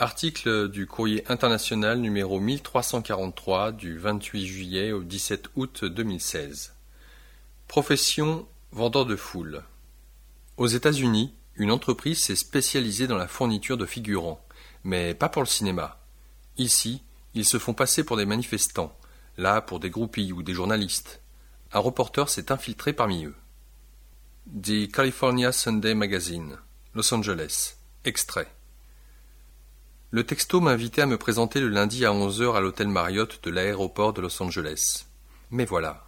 Article du Courrier international numéro 1343 du 28 juillet au 17 août 2016. Profession vendeur de foule. Aux États-Unis, une entreprise s'est spécialisée dans la fourniture de figurants, mais pas pour le cinéma. Ici, ils se font passer pour des manifestants, là pour des groupies ou des journalistes. Un reporter s'est infiltré parmi eux. The California Sunday Magazine, Los Angeles. Extrait. Le texto m'invitait à me présenter le lundi à 11h à l'hôtel Marriott de l'aéroport de Los Angeles. Mais voilà.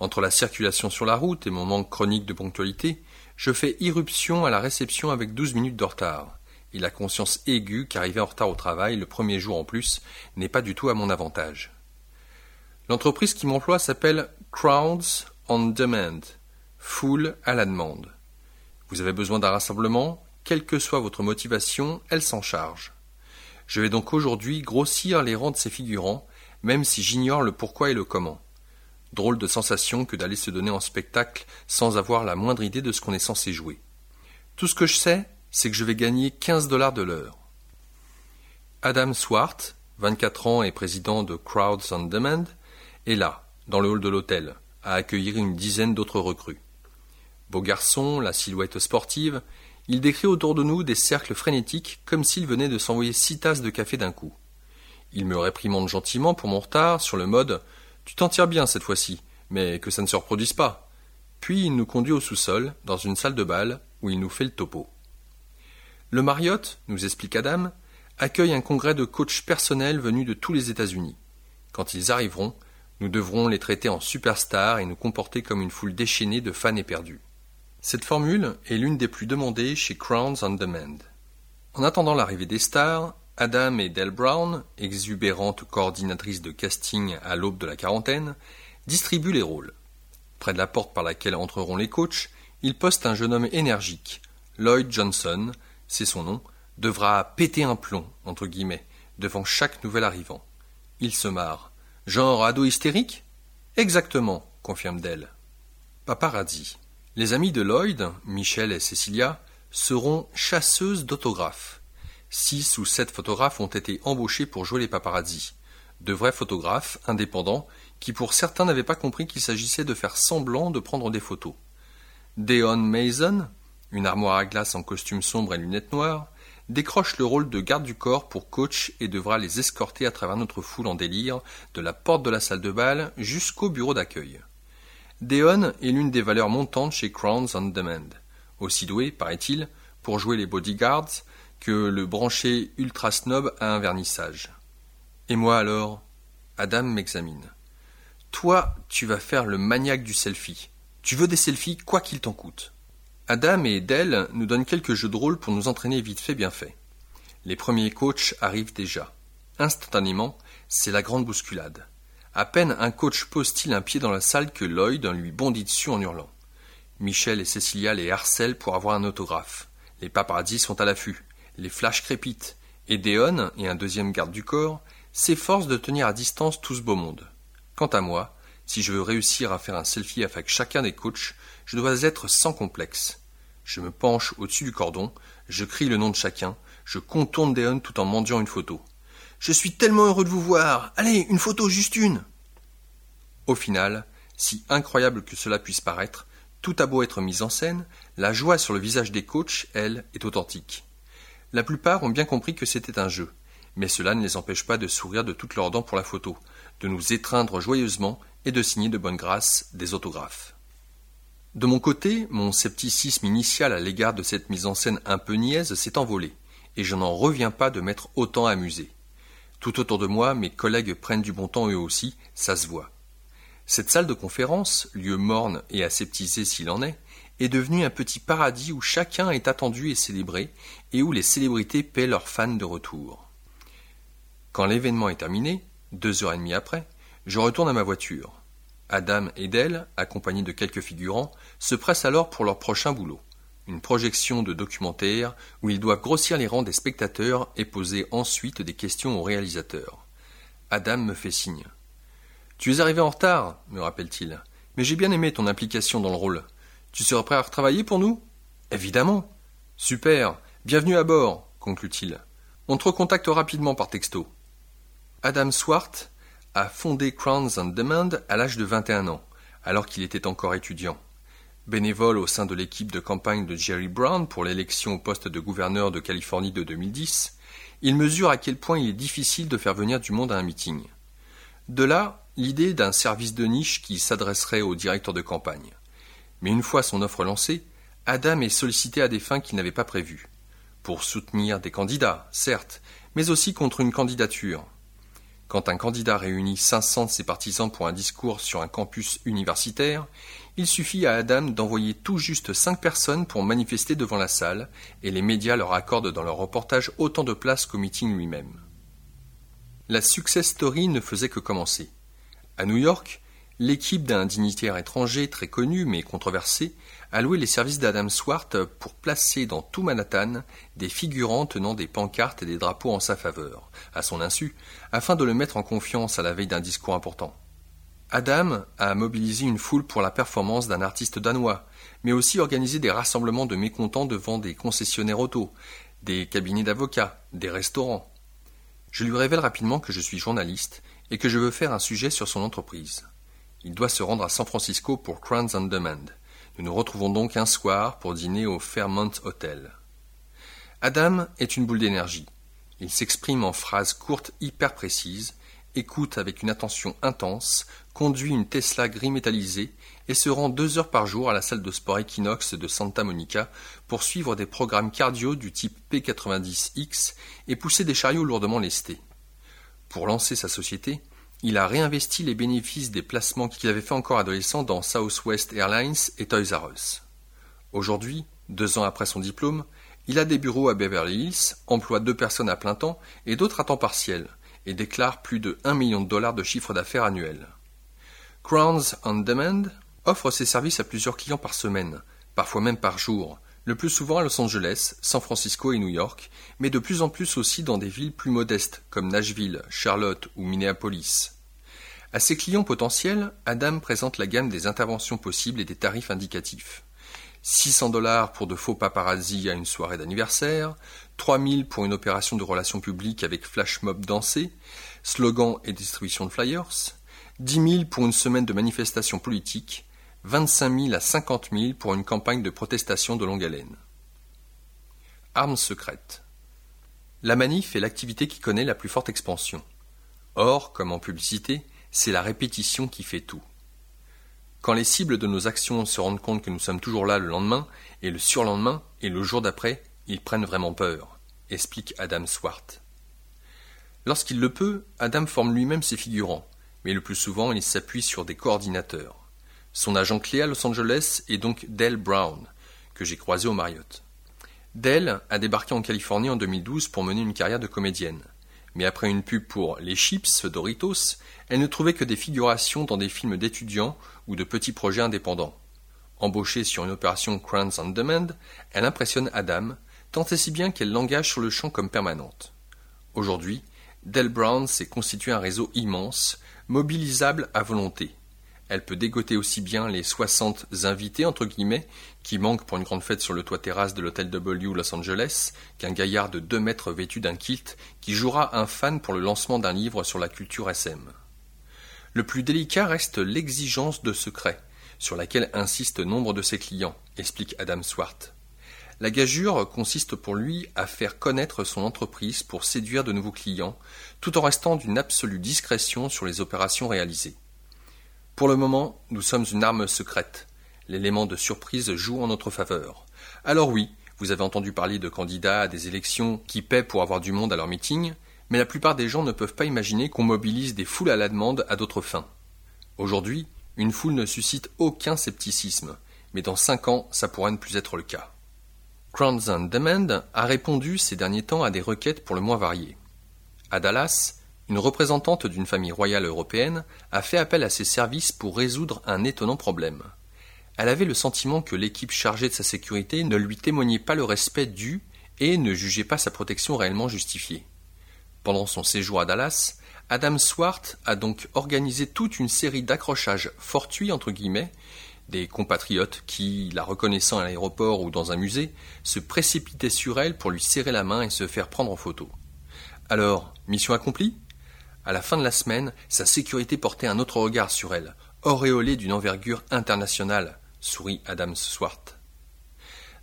Entre la circulation sur la route et mon manque chronique de ponctualité, je fais irruption à la réception avec douze minutes de retard. Et la conscience aiguë qu'arriver en retard au travail, le premier jour en plus, n'est pas du tout à mon avantage. L'entreprise qui m'emploie s'appelle Crowds on Demand, foule à la demande. Vous avez besoin d'un rassemblement, quelle que soit votre motivation, elle s'en charge. Je vais donc aujourd'hui grossir les rangs de ces figurants, même si j'ignore le pourquoi et le comment. Drôle de sensation que d'aller se donner en spectacle sans avoir la moindre idée de ce qu'on est censé jouer. Tout ce que je sais, c'est que je vais gagner 15 dollars de l'heure. Adam Swart, 24 ans et président de Crowds on Demand, est là, dans le hall de l'hôtel, à accueillir une dizaine d'autres recrues. Beau garçon, la silhouette sportive, il décrit autour de nous des cercles frénétiques comme s'il venait de s'envoyer six tasses de café d'un coup. Il me réprimande gentiment pour mon retard sur le mode Tu t'en tires bien cette fois-ci, mais que ça ne se reproduise pas. Puis il nous conduit au sous-sol, dans une salle de bal, où il nous fait le topo. Le Marriott, nous explique Adam, accueille un congrès de coachs personnels venus de tous les États-Unis. Quand ils arriveront, nous devrons les traiter en superstars et nous comporter comme une foule déchaînée de fans éperdus. Cette formule est l'une des plus demandées chez Crowns on Demand. En attendant l'arrivée des stars, Adam et Del Brown, exubérantes coordinatrices de casting à l'aube de la quarantaine, distribuent les rôles. Près de la porte par laquelle entreront les coachs, ils postent un jeune homme énergique. Lloyd Johnson, c'est son nom, devra péter un plomb, entre guillemets, devant chaque nouvel arrivant. Il se marre. Genre ado hystérique? Exactement, confirme Del. Paparazzi. Les amis de Lloyd, Michel et Cecilia, seront chasseuses d'autographes. Six ou sept photographes ont été embauchés pour jouer les paparazzi. De vrais photographes, indépendants, qui pour certains n'avaient pas compris qu'il s'agissait de faire semblant de prendre des photos. Deon Mason, une armoire à glace en costume sombre et lunettes noires, décroche le rôle de garde du corps pour coach et devra les escorter à travers notre foule en délire, de la porte de la salle de bal jusqu'au bureau d'accueil. Deon est l'une des valeurs montantes chez Crowns on Demand. Aussi doué, paraît-il, pour jouer les bodyguards que le branché ultra snob à un vernissage. Et moi alors Adam m'examine. Toi, tu vas faire le maniaque du selfie. Tu veux des selfies quoi qu'il t'en coûte. Adam et Dell nous donnent quelques jeux de rôle pour nous entraîner vite fait bien fait. Les premiers coachs arrivent déjà. Instantanément, c'est la grande bousculade. À peine un coach pose-t-il un pied dans la salle que Lloyd lui bondit dessus en hurlant. Michel et Cecilia les harcèlent pour avoir un autographe. Les paparazzis sont à l'affût. Les flashs crépitent. Et Deon et un deuxième garde du corps s'efforcent de tenir à distance tout ce beau monde. Quant à moi, si je veux réussir à faire un selfie avec chacun des coachs, je dois être sans complexe. Je me penche au-dessus du cordon, je crie le nom de chacun, je contourne Deon tout en mendiant une photo. Je suis tellement heureux de vous voir. Allez, une photo, juste une. Au final, si incroyable que cela puisse paraître, tout a beau être mis en scène, la joie sur le visage des coachs, elle, est authentique. La plupart ont bien compris que c'était un jeu, mais cela ne les empêche pas de sourire de toutes leurs dents pour la photo, de nous étreindre joyeusement et de signer de bonne grâce des autographes. De mon côté, mon scepticisme initial à l'égard de cette mise en scène un peu niaise s'est envolé, et je n'en reviens pas de m'être autant amusé. Tout autour de moi, mes collègues prennent du bon temps eux aussi, ça se voit. Cette salle de conférence, lieu morne et aseptisé s'il en est, est devenue un petit paradis où chacun est attendu et célébré, et où les célébrités paient leurs fans de retour. Quand l'événement est terminé, deux heures et demie après, je retourne à ma voiture. Adam et Dell, accompagnés de quelques figurants, se pressent alors pour leur prochain boulot une projection de documentaire où ils doivent grossir les rangs des spectateurs et poser ensuite des questions au réalisateur. Adam me fait signe. Tu es arrivé en retard, me rappelle-t-il, mais j'ai bien aimé ton implication dans le rôle. Tu seras prêt à retravailler pour nous? Évidemment. Super. Bienvenue à bord, conclut-il. On te recontacte rapidement par texto. Adam Swart a fondé Crowns on Demand à l'âge de 21 ans, alors qu'il était encore étudiant. Bénévole au sein de l'équipe de campagne de Jerry Brown pour l'élection au poste de gouverneur de Californie de 2010, il mesure à quel point il est difficile de faire venir du monde à un meeting. De là, l'idée d'un service de niche qui s'adresserait au directeur de campagne. Mais une fois son offre lancée, Adam est sollicité à des fins qu'il n'avait pas prévues. Pour soutenir des candidats, certes, mais aussi contre une candidature. Quand un candidat réunit 500 de ses partisans pour un discours sur un campus universitaire, il suffit à Adam d'envoyer tout juste cinq personnes pour manifester devant la salle, et les médias leur accordent dans leur reportage autant de place qu'au meeting lui-même. La success story ne faisait que commencer. À New York, l'équipe d'un dignitaire étranger très connu mais controversé a loué les services d'Adam Swart pour placer dans tout Manhattan des figurants tenant des pancartes et des drapeaux en sa faveur, à son insu, afin de le mettre en confiance à la veille d'un discours important. Adam a mobilisé une foule pour la performance d'un artiste danois, mais aussi organisé des rassemblements de mécontents devant des concessionnaires auto, des cabinets d'avocats, des restaurants. Je lui révèle rapidement que je suis journaliste et que je veux faire un sujet sur son entreprise. Il doit se rendre à San Francisco pour Crowns on Demand. Nous nous retrouvons donc un soir pour dîner au Fairmont Hotel. Adam est une boule d'énergie. Il s'exprime en phrases courtes hyper précises, écoute avec une attention intense, conduit une Tesla gris métallisée et se rend deux heures par jour à la salle de sport Equinox de Santa Monica pour suivre des programmes cardio du type P90X et pousser des chariots lourdement lestés. Pour lancer sa société, il a réinvesti les bénéfices des placements qu'il avait fait encore adolescent dans Southwest Airlines et Toys R Us. Aujourd'hui, deux ans après son diplôme, il a des bureaux à Beverly Hills, emploie deux personnes à plein temps et d'autres à temps partiel, et déclare plus de 1 million de dollars de chiffre d'affaires annuel. Crowns on Demand offre ses services à plusieurs clients par semaine, parfois même par jour, le plus souvent à Los Angeles, San Francisco et New York, mais de plus en plus aussi dans des villes plus modestes comme Nashville, Charlotte ou Minneapolis. À ses clients potentiels, Adam présente la gamme des interventions possibles et des tarifs indicatifs. 600 dollars pour de faux paparazzi à une soirée d'anniversaire, 3000 pour une opération de relations publiques avec flash mob dansé, slogan et distribution de flyers, 10 000 pour une semaine de manifestation politique, 25 000 à 50 000 pour une campagne de protestation de longue haleine. Armes secrètes. La manif est l'activité qui connaît la plus forte expansion. Or, comme en publicité, c'est la répétition qui fait tout. Quand les cibles de nos actions se rendent compte que nous sommes toujours là le lendemain, et le surlendemain, et le jour d'après, ils prennent vraiment peur, explique Adam Swart. Lorsqu'il le peut, Adam forme lui-même ses figurants, mais le plus souvent il s'appuie sur des coordinateurs. Son agent clé à Los Angeles est donc Dell Brown, que j'ai croisé au Marriott. Dell a débarqué en Californie en 2012 pour mener une carrière de comédienne. Mais après une pub pour les chips Doritos, elle ne trouvait que des figurations dans des films d'étudiants ou de petits projets indépendants. Embauchée sur une opération Crowns on Demand, elle impressionne Adam, tant et si bien qu'elle l'engage sur le champ comme permanente. Aujourd'hui, Dell Brown s'est constitué un réseau immense, mobilisable à volonté. Elle peut dégoter aussi bien les soixante invités, entre guillemets, qui manquent pour une grande fête sur le toit terrasse de l'hôtel W Los Angeles, qu'un gaillard de deux mètres vêtu d'un kilt qui jouera un fan pour le lancement d'un livre sur la culture SM. Le plus délicat reste l'exigence de secret, sur laquelle insistent nombre de ses clients, explique Adam Swart. La gageure consiste pour lui à faire connaître son entreprise pour séduire de nouveaux clients, tout en restant d'une absolue discrétion sur les opérations réalisées. Pour le moment, nous sommes une arme secrète. L'élément de surprise joue en notre faveur. Alors oui, vous avez entendu parler de candidats à des élections qui paient pour avoir du monde à leur meeting, mais la plupart des gens ne peuvent pas imaginer qu'on mobilise des foules à la demande à d'autres fins. Aujourd'hui, une foule ne suscite aucun scepticisme, mais dans cinq ans, ça pourrait ne plus être le cas. Crowns and Demand a répondu ces derniers temps à des requêtes pour le moins variées. À Dallas, une représentante d'une famille royale européenne a fait appel à ses services pour résoudre un étonnant problème. Elle avait le sentiment que l'équipe chargée de sa sécurité ne lui témoignait pas le respect dû et ne jugeait pas sa protection réellement justifiée. Pendant son séjour à Dallas, Adam Swart a donc organisé toute une série d'accrochages fortuits entre guillemets, des compatriotes qui, la reconnaissant à l'aéroport ou dans un musée, se précipitaient sur elle pour lui serrer la main et se faire prendre en photo. Alors, mission accomplie? À la fin de la semaine, sa sécurité portait un autre regard sur elle, auréolée d'une envergure internationale, sourit Adam Swart.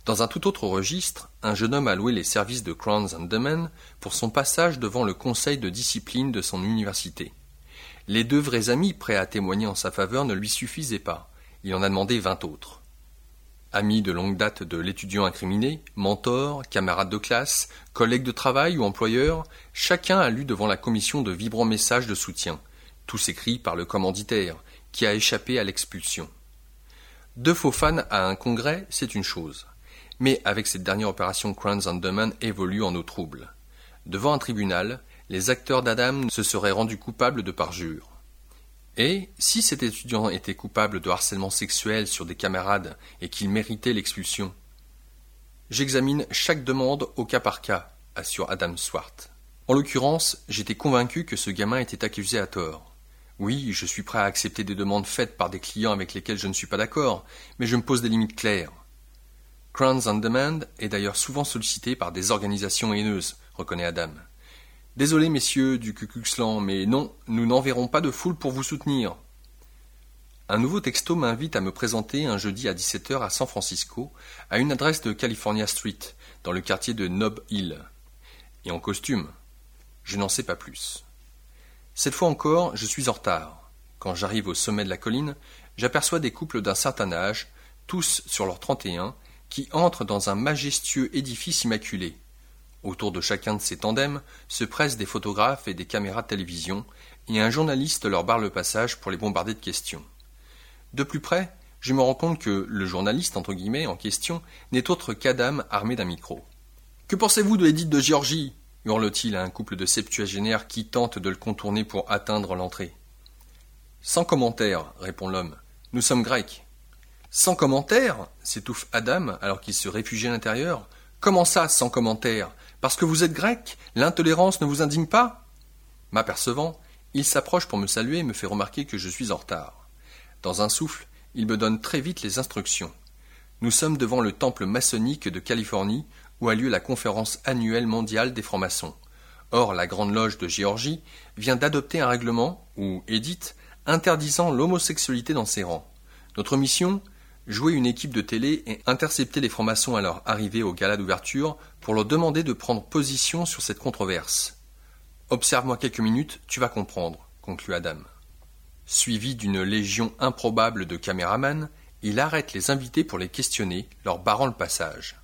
Dans un tout autre registre, un jeune homme a loué les services de Crowns and pour son passage devant le conseil de discipline de son université. Les deux vrais amis prêts à témoigner en sa faveur ne lui suffisaient pas. Il en a demandé vingt autres. Amis de longue date de l'étudiant incriminé, mentor, camarade de classe, collègue de travail ou employeur, chacun a lu devant la commission de vibrants messages de soutien, tous écrits par le commanditaire, qui a échappé à l'expulsion. Deux faux fans à un congrès, c'est une chose. Mais avec cette dernière opération, Crowns Underman évolue en eau trouble. Devant un tribunal, les acteurs d'Adam se seraient rendus coupables de parjure. Et, si cet étudiant était coupable de harcèlement sexuel sur des camarades et qu'il méritait l'expulsion? J'examine chaque demande au cas par cas, assure Adam Swart. En l'occurrence, j'étais convaincu que ce gamin était accusé à tort. Oui, je suis prêt à accepter des demandes faites par des clients avec lesquels je ne suis pas d'accord, mais je me pose des limites claires. Crowns on Demand est d'ailleurs souvent sollicité par des organisations haineuses, reconnaît Adam. Désolé, messieurs du Ku mais non, nous n'enverrons pas de foule pour vous soutenir. Un nouveau texto m'invite à me présenter un jeudi à 17h à San Francisco, à une adresse de California Street, dans le quartier de Nob Hill. Et en costume. Je n'en sais pas plus. Cette fois encore, je suis en retard. Quand j'arrive au sommet de la colline, j'aperçois des couples d'un certain âge, tous sur leurs 31, qui entrent dans un majestueux édifice immaculé. Autour de chacun de ces tandems se pressent des photographes et des caméras de télévision, et un journaliste leur barre le passage pour les bombarder de questions. De plus près, je me rends compte que le journaliste entre guillemets en question n'est autre qu'Adam armé d'un micro. Que pensez-vous de l'édite de Géorgie hurle-t-il à un couple de septuagénaires qui tentent de le contourner pour atteindre l'entrée. Sans commentaire, répond l'homme. Nous sommes grecs. Sans commentaire s'étouffe Adam alors qu'il se réfugie à l'intérieur. Comment ça, sans commentaire? Parce que vous êtes grec L'intolérance ne vous indigne pas? M'apercevant, il s'approche pour me saluer et me fait remarquer que je suis en retard. Dans un souffle, il me donne très vite les instructions. Nous sommes devant le temple maçonnique de Californie où a lieu la conférence annuelle mondiale des francs-maçons. Or, la Grande Loge de Géorgie vient d'adopter un règlement, ou édite, interdisant l'homosexualité dans ses rangs. Notre mission jouer une équipe de télé et intercepter les francs-maçons à leur arrivée au gala d'ouverture pour leur demander de prendre position sur cette controverse. Observe-moi quelques minutes, tu vas comprendre, conclut Adam. Suivi d'une légion improbable de caméramans, il arrête les invités pour les questionner, leur barrant le passage.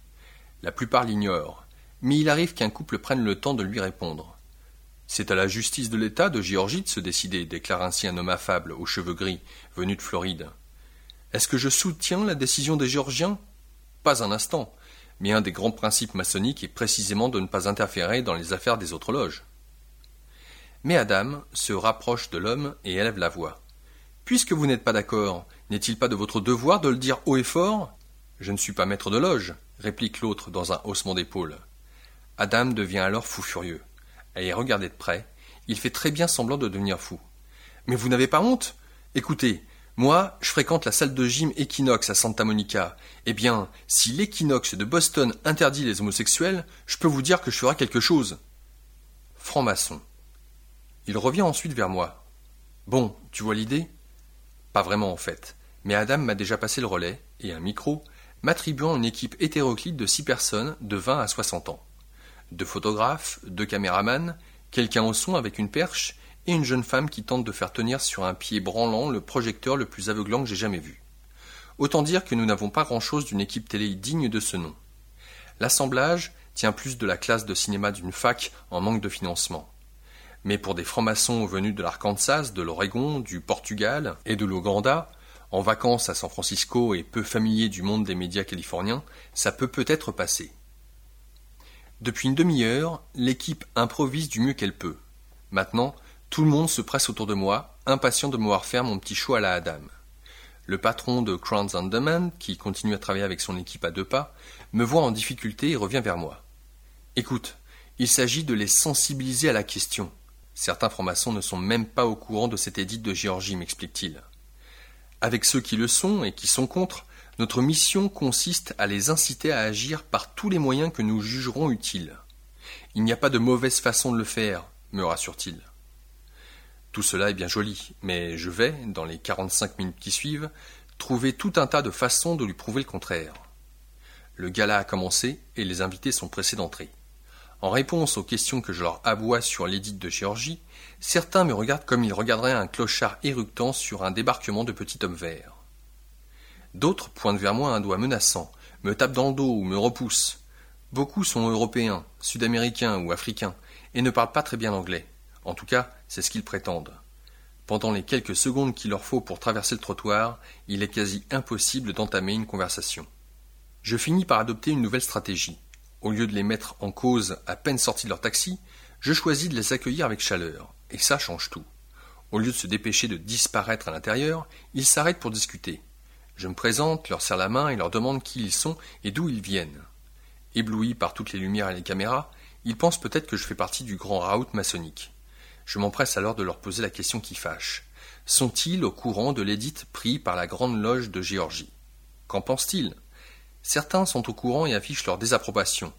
La plupart l'ignorent, mais il arrive qu'un couple prenne le temps de lui répondre. C'est à la justice de l'État de Géorgie de se décider, déclare ainsi un homme affable, aux cheveux gris, venu de Floride. Est-ce que je soutiens la décision des Géorgiens? Pas un instant, mais un des grands principes maçonniques est précisément de ne pas interférer dans les affaires des autres loges. Mais Adam se rapproche de l'homme et élève la voix. Puisque vous n'êtes pas d'accord, n'est-il pas de votre devoir de le dire haut et fort? Je ne suis pas maître de loge, réplique l'autre dans un haussement d'épaules. Adam devient alors fou furieux. À y regarder de près, il fait très bien semblant de devenir fou. Mais vous n'avez pas honte? Écoutez, moi, je fréquente la salle de gym Equinox à Santa Monica. Eh bien, si l'Equinox de Boston interdit les homosexuels, je peux vous dire que je ferai quelque chose. Franc-maçon. Il revient ensuite vers moi. Bon, tu vois l'idée? Pas vraiment en fait, mais Adam m'a déjà passé le relais, et un micro, m'attribuant une équipe hétéroclite de six personnes de vingt à soixante ans. Deux photographes, deux caméramans, quelqu'un au son avec une perche, et une jeune femme qui tente de faire tenir sur un pied branlant le projecteur le plus aveuglant que j'ai jamais vu. Autant dire que nous n'avons pas grand-chose d'une équipe télé digne de ce nom. L'assemblage tient plus de la classe de cinéma d'une fac en manque de financement. Mais pour des francs-maçons venus de l'Arkansas, de l'Oregon, du Portugal et de l'Ouganda, en vacances à San Francisco et peu familiers du monde des médias californiens, ça peut peut-être passer. Depuis une demi-heure, l'équipe improvise du mieux qu'elle peut. Maintenant, tout le monde se presse autour de moi, impatient de me voir faire mon petit show à la Adam. Le patron de Crowns Demand, qui continue à travailler avec son équipe à deux pas, me voit en difficulté et revient vers moi. Écoute, il s'agit de les sensibiliser à la question. Certains francs-maçons ne sont même pas au courant de cette édite de Géorgie, m'explique-t-il. Avec ceux qui le sont et qui sont contre, notre mission consiste à les inciter à agir par tous les moyens que nous jugerons utiles. Il n'y a pas de mauvaise façon de le faire, me rassure-t-il. Tout cela est bien joli, mais je vais, dans les quarante-cinq minutes qui suivent, trouver tout un tas de façons de lui prouver le contraire. Le gala a commencé et les invités sont pressés d'entrer. En réponse aux questions que je leur aboie sur l'édite de Géorgie, certains me regardent comme ils regarderaient un clochard éructant sur un débarquement de petits hommes verts. D'autres pointent vers moi un doigt menaçant, me tapent dans le dos ou me repoussent. Beaucoup sont européens, sud-américains ou africains, et ne parlent pas très bien anglais. En tout cas, c'est ce qu'ils prétendent. Pendant les quelques secondes qu'il leur faut pour traverser le trottoir, il est quasi impossible d'entamer une conversation. Je finis par adopter une nouvelle stratégie. Au lieu de les mettre en cause à peine sortis de leur taxi, je choisis de les accueillir avec chaleur, et ça change tout. Au lieu de se dépêcher de disparaître à l'intérieur, ils s'arrêtent pour discuter. Je me présente, leur serre la main et leur demande qui ils sont et d'où ils viennent. Éblouis par toutes les lumières et les caméras, ils pensent peut-être que je fais partie du grand raout maçonnique. Je m'empresse alors de leur poser la question qui fâche. Sont-ils au courant de l'édite pris par la Grande Loge de Géorgie? Qu'en pensent-ils? Certains sont au courant et affichent leur désapprobation.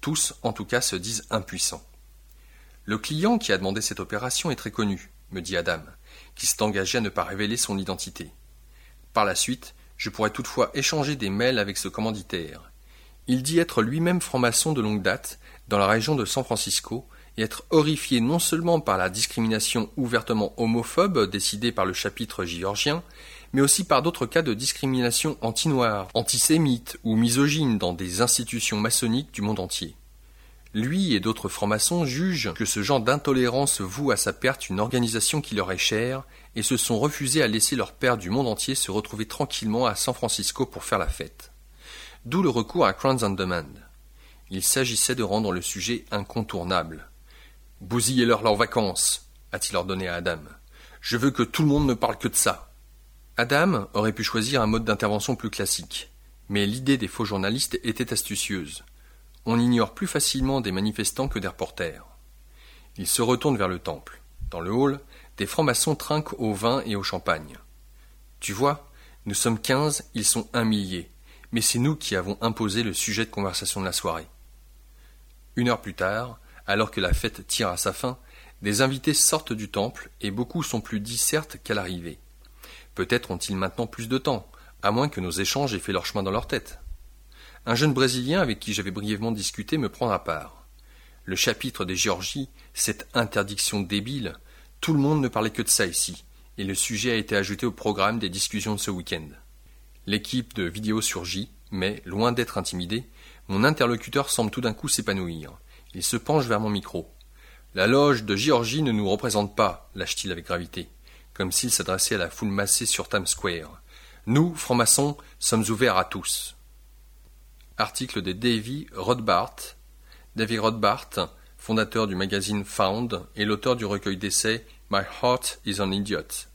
Tous, en tout cas, se disent impuissants. Le client qui a demandé cette opération est très connu, me dit Adam, qui s'est engagé à ne pas révéler son identité. Par la suite, je pourrais toutefois échanger des mails avec ce commanditaire. Il dit être lui-même franc-maçon de longue date, dans la région de San Francisco, et être horrifié non seulement par la discrimination ouvertement homophobe décidée par le chapitre géorgien, mais aussi par d'autres cas de discrimination anti-noire, antisémite ou misogyne dans des institutions maçonniques du monde entier. Lui et d'autres francs-maçons jugent que ce genre d'intolérance voue à sa perte une organisation qui leur est chère et se sont refusés à laisser leur père du monde entier se retrouver tranquillement à San Francisco pour faire la fête. D'où le recours à Crowns on Demand. Il s'agissait de rendre le sujet incontournable. Bousillez-leur leurs vacances, a-t-il ordonné à Adam. Je veux que tout le monde ne parle que de ça. Adam aurait pu choisir un mode d'intervention plus classique, mais l'idée des faux journalistes était astucieuse. On ignore plus facilement des manifestants que des reporters. Il se retourne vers le temple. Dans le hall, des francs-maçons trinquent au vin et au champagne. Tu vois, nous sommes quinze, ils sont un millier, mais c'est nous qui avons imposé le sujet de conversation de la soirée. Une heure plus tard, alors que la fête tire à sa fin, des invités sortent du temple et beaucoup sont plus discertes qu'à l'arrivée. Peut-être ont-ils maintenant plus de temps, à moins que nos échanges aient fait leur chemin dans leur tête. Un jeune Brésilien avec qui j'avais brièvement discuté me prend à part. Le chapitre des Géorgies, cette interdiction débile, tout le monde ne parlait que de ça ici, et le sujet a été ajouté au programme des discussions de ce week-end. L'équipe de vidéo surgit, mais, loin d'être intimidé, mon interlocuteur semble tout d'un coup s'épanouir. Il se penche vers mon micro. La loge de Géorgie ne nous représente pas, lâche-t-il avec gravité, comme s'il s'adressait à la foule massée sur Times Square. Nous, francs-maçons, sommes ouverts à tous. Article de Davy Rothbart. Davy Rothbart, fondateur du magazine Found et l'auteur du recueil d'essais My Heart is an Idiot,